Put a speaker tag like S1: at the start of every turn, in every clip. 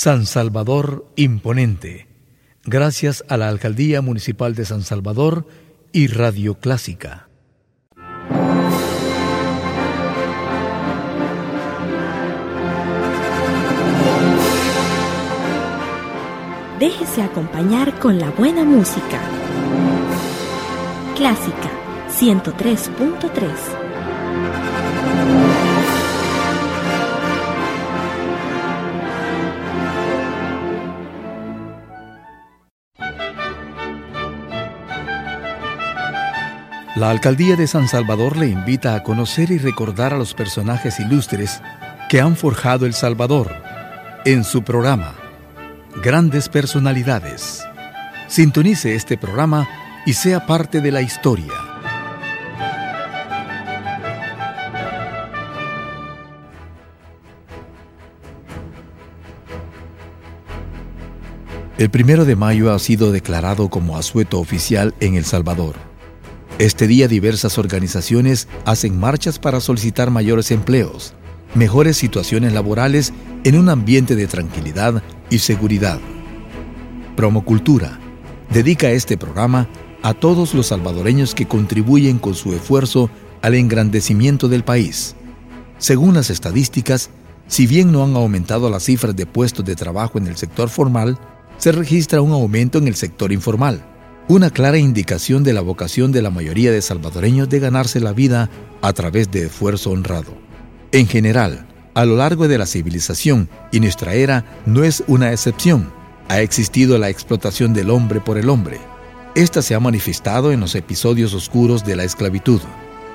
S1: San Salvador Imponente, gracias a la Alcaldía Municipal de San Salvador y Radio Clásica.
S2: Déjese acompañar con la buena música. Clásica 103.3
S1: La alcaldía de San Salvador le invita a conocer y recordar a los personajes ilustres que han forjado El Salvador en su programa Grandes Personalidades. Sintonice este programa y sea parte de la historia. El primero de mayo ha sido declarado como asueto oficial en El Salvador. Este día diversas organizaciones hacen marchas para solicitar mayores empleos, mejores situaciones laborales en un ambiente de tranquilidad y seguridad. Promocultura dedica este programa a todos los salvadoreños que contribuyen con su esfuerzo al engrandecimiento del país. Según las estadísticas, si bien no han aumentado las cifras de puestos de trabajo en el sector formal, se registra un aumento en el sector informal una clara indicación de la vocación de la mayoría de salvadoreños de ganarse la vida a través de esfuerzo honrado. En general, a lo largo de la civilización y nuestra era no es una excepción. Ha existido la explotación del hombre por el hombre. Esta se ha manifestado en los episodios oscuros de la esclavitud,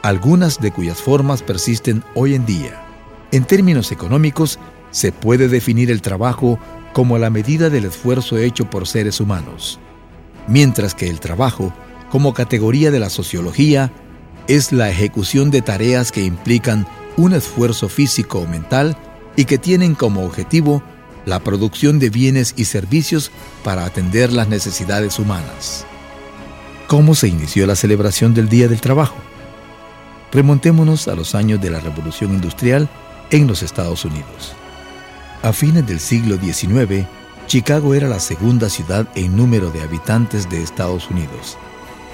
S1: algunas de cuyas formas persisten hoy en día. En términos económicos, se puede definir el trabajo como la medida del esfuerzo hecho por seres humanos mientras que el trabajo, como categoría de la sociología, es la ejecución de tareas que implican un esfuerzo físico o mental y que tienen como objetivo la producción de bienes y servicios para atender las necesidades humanas. ¿Cómo se inició la celebración del Día del Trabajo? Remontémonos a los años de la Revolución Industrial en los Estados Unidos. A fines del siglo XIX, Chicago era la segunda ciudad en número de habitantes de Estados Unidos.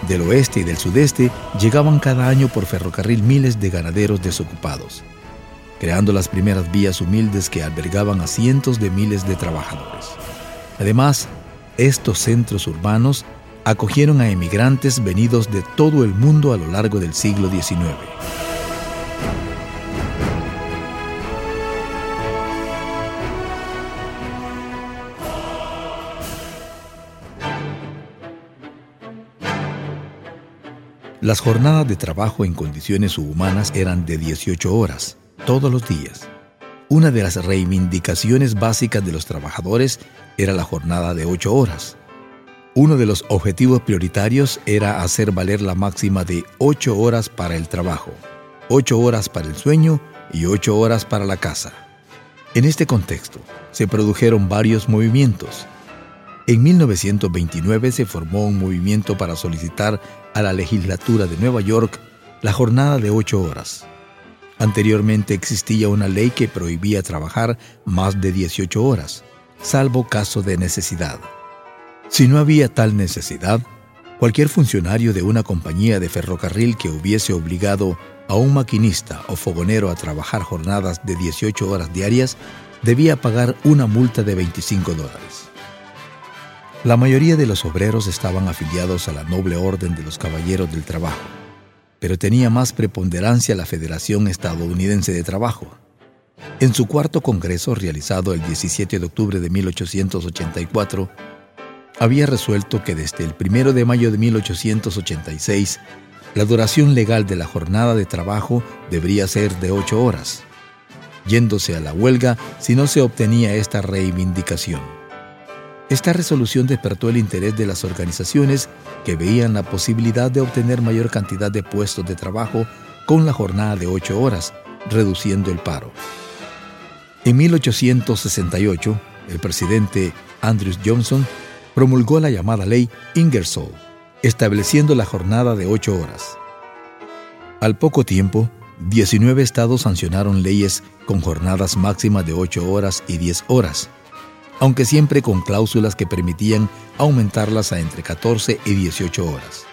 S1: Del oeste y del sudeste llegaban cada año por ferrocarril miles de ganaderos desocupados, creando las primeras vías humildes que albergaban a cientos de miles de trabajadores. Además, estos centros urbanos acogieron a emigrantes venidos de todo el mundo a lo largo del siglo XIX. Las jornadas de trabajo en condiciones subhumanas eran de 18 horas, todos los días. Una de las reivindicaciones básicas de los trabajadores era la jornada de 8 horas. Uno de los objetivos prioritarios era hacer valer la máxima de 8 horas para el trabajo, 8 horas para el sueño y 8 horas para la casa. En este contexto, se produjeron varios movimientos, en 1929 se formó un movimiento para solicitar a la legislatura de Nueva York la jornada de ocho horas. Anteriormente existía una ley que prohibía trabajar más de 18 horas, salvo caso de necesidad. Si no había tal necesidad, cualquier funcionario de una compañía de ferrocarril que hubiese obligado a un maquinista o fogonero a trabajar jornadas de 18 horas diarias debía pagar una multa de 25 dólares. La mayoría de los obreros estaban afiliados a la noble orden de los caballeros del trabajo, pero tenía más preponderancia la Federación Estadounidense de Trabajo. En su cuarto congreso, realizado el 17 de octubre de 1884, había resuelto que desde el 1 de mayo de 1886, la duración legal de la jornada de trabajo debería ser de ocho horas, yéndose a la huelga si no se obtenía esta reivindicación. Esta resolución despertó el interés de las organizaciones que veían la posibilidad de obtener mayor cantidad de puestos de trabajo con la jornada de ocho horas, reduciendo el paro. En 1868, el presidente Andrew Johnson promulgó la llamada ley Ingersoll, estableciendo la jornada de ocho horas. Al poco tiempo, 19 estados sancionaron leyes con jornadas máximas de ocho horas y 10 horas, aunque siempre con cláusulas que permitían aumentarlas a entre 14 y 18 horas.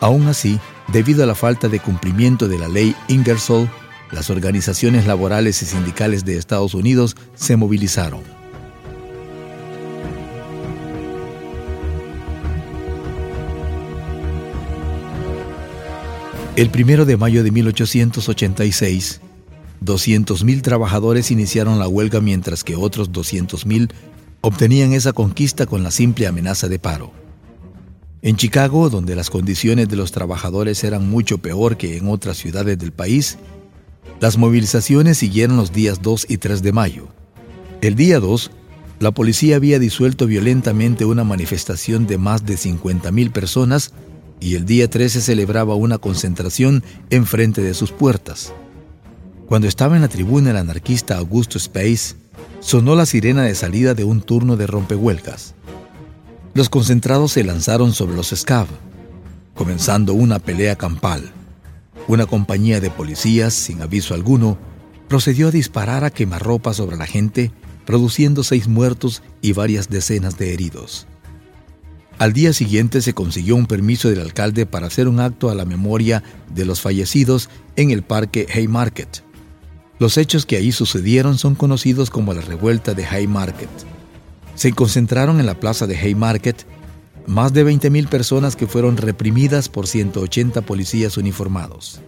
S1: Aún así, debido a la falta de cumplimiento de la ley Ingersoll, las organizaciones laborales y sindicales de Estados Unidos se movilizaron. El 1 de mayo de 1886, 200.000 trabajadores iniciaron la huelga mientras que otros 200.000 obtenían esa conquista con la simple amenaza de paro. En Chicago, donde las condiciones de los trabajadores eran mucho peor que en otras ciudades del país, las movilizaciones siguieron los días 2 y 3 de mayo. El día 2, la policía había disuelto violentamente una manifestación de más de 50.000 personas y el día 3 se celebraba una concentración enfrente de sus puertas. Cuando estaba en la tribuna el anarquista Augusto Space, sonó la sirena de salida de un turno de rompehuelgas. Los concentrados se lanzaron sobre los SCAV, comenzando una pelea campal. Una compañía de policías, sin aviso alguno, procedió a disparar a quemarropa sobre la gente, produciendo seis muertos y varias decenas de heridos. Al día siguiente se consiguió un permiso del alcalde para hacer un acto a la memoria de los fallecidos en el parque Haymarket. Los hechos que ahí sucedieron son conocidos como la revuelta de Haymarket. Se concentraron en la plaza de Haymarket más de 20.000 personas que fueron reprimidas por 180 policías uniformados.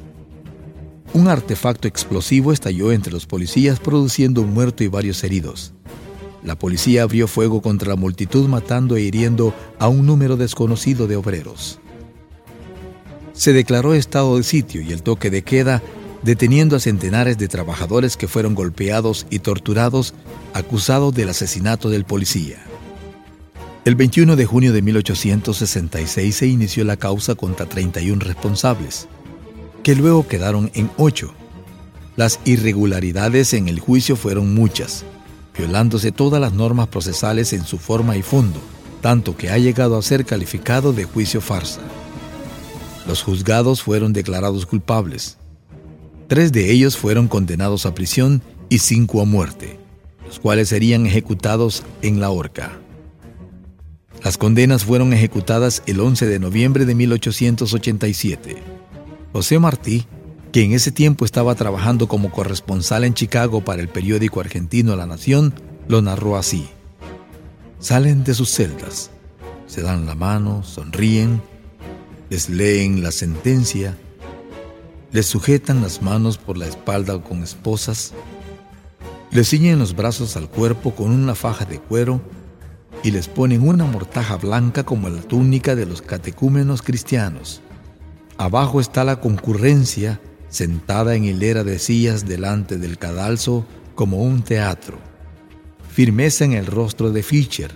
S1: Un artefacto explosivo estalló entre los policías produciendo un muerto y varios heridos. La policía abrió fuego contra la multitud matando e hiriendo a un número desconocido de obreros. Se declaró estado de sitio y el toque de queda deteniendo a centenares de trabajadores que fueron golpeados y torturados acusados del asesinato del policía. El 21 de junio de 1866 se inició la causa contra 31 responsables, que luego quedaron en 8. Las irregularidades en el juicio fueron muchas, violándose todas las normas procesales en su forma y fondo, tanto que ha llegado a ser calificado de juicio farsa. Los juzgados fueron declarados culpables, Tres de ellos fueron condenados a prisión y cinco a muerte, los cuales serían ejecutados en la horca. Las condenas fueron ejecutadas el 11 de noviembre de 1887. José Martí, que en ese tiempo estaba trabajando como corresponsal en Chicago para el periódico argentino La Nación, lo narró así. Salen de sus celdas, se dan la mano, sonríen, les leen la sentencia les sujetan las manos por la espalda con esposas, les ciñen los brazos al cuerpo con una faja de cuero y les ponen una mortaja blanca como la túnica de los catecúmenos cristianos. Abajo está la concurrencia sentada en hilera de sillas delante del cadalso como un teatro. Firmeza en el rostro de Fischer,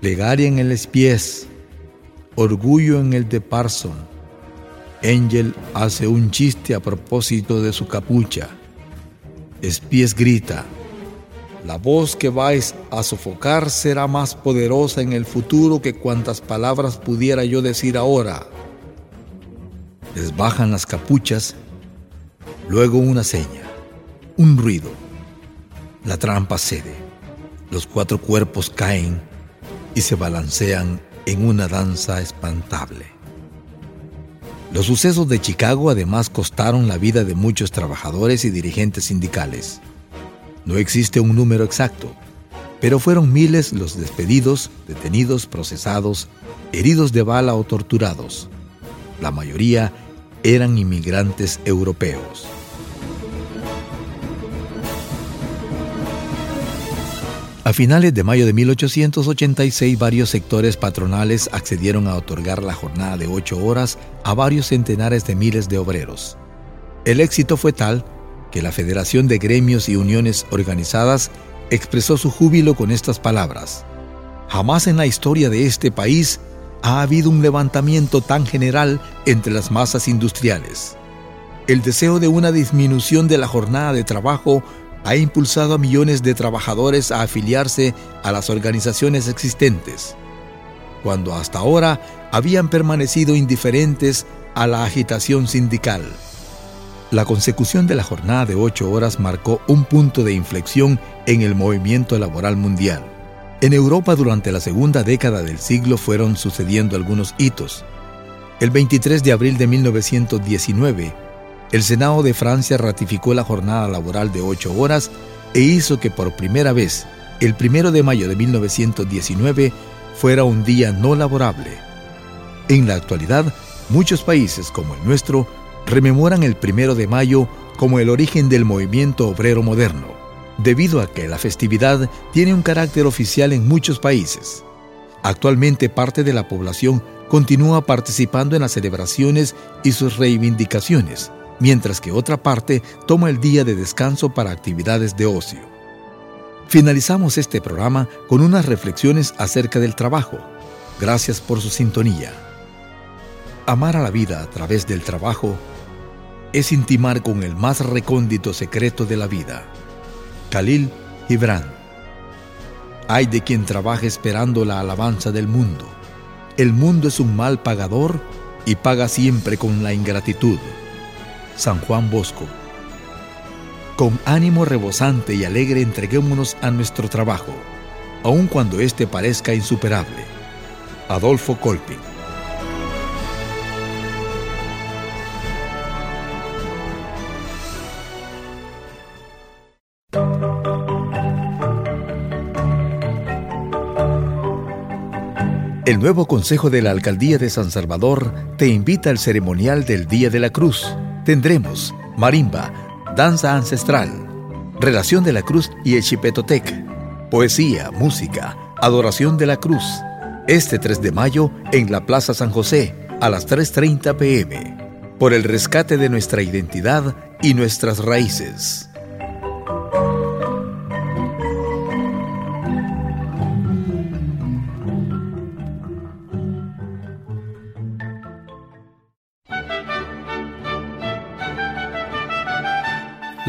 S1: plegaria en el espiés, orgullo en el de Parson, Angel hace un chiste a propósito de su capucha. Espies grita, la voz que vais a sofocar será más poderosa en el futuro que cuantas palabras pudiera yo decir ahora. Les bajan las capuchas, luego una seña, un ruido. La trampa cede, los cuatro cuerpos caen y se balancean en una danza espantable. Los sucesos de Chicago además costaron la vida de muchos trabajadores y dirigentes sindicales. No existe un número exacto, pero fueron miles los despedidos, detenidos, procesados, heridos de bala o torturados. La mayoría eran inmigrantes europeos. A finales de mayo de 1886, varios sectores patronales accedieron a otorgar la jornada de ocho horas a varios centenares de miles de obreros. El éxito fue tal que la Federación de Gremios y Uniones Organizadas expresó su júbilo con estas palabras. Jamás en la historia de este país ha habido un levantamiento tan general entre las masas industriales. El deseo de una disminución de la jornada de trabajo ha impulsado a millones de trabajadores a afiliarse a las organizaciones existentes, cuando hasta ahora habían permanecido indiferentes a la agitación sindical. La consecución de la jornada de ocho horas marcó un punto de inflexión en el movimiento laboral mundial. En Europa durante la segunda década del siglo fueron sucediendo algunos hitos. El 23 de abril de 1919, el Senado de Francia ratificó la jornada laboral de ocho horas e hizo que por primera vez, el 1 de mayo de 1919, fuera un día no laborable. En la actualidad, muchos países como el nuestro rememoran el 1 de mayo como el origen del movimiento obrero moderno debido a que la festividad tiene un carácter oficial en muchos países. Actualmente parte de la población continúa participando en las celebraciones y sus reivindicaciones, mientras que otra parte toma el día de descanso para actividades de ocio. Finalizamos este programa con unas reflexiones acerca del trabajo. Gracias por su sintonía. Amar a la vida a través del trabajo es intimar con el más recóndito secreto de la vida. Khalil Gibran. Hay de quien trabaja esperando la alabanza del mundo. El mundo es un mal pagador y paga siempre con la ingratitud. San Juan Bosco. Con ánimo rebosante y alegre entreguémonos a nuestro trabajo, aun cuando éste parezca insuperable. Adolfo Colpin. El nuevo Consejo de la Alcaldía de San Salvador te invita al ceremonial del Día de la Cruz. Tendremos marimba, danza ancestral, relación de la cruz y el chipetotec, poesía, música, adoración de la cruz. Este 3 de mayo en la Plaza San José a las 3.30 pm, por el rescate de nuestra identidad y nuestras raíces.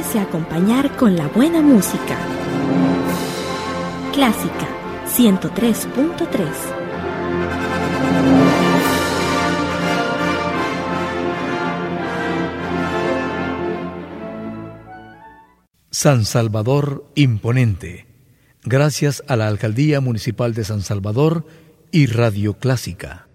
S2: Déjese acompañar con la buena música. Clásica 103.3
S1: San Salvador Imponente. Gracias a la Alcaldía Municipal de San Salvador y Radio Clásica.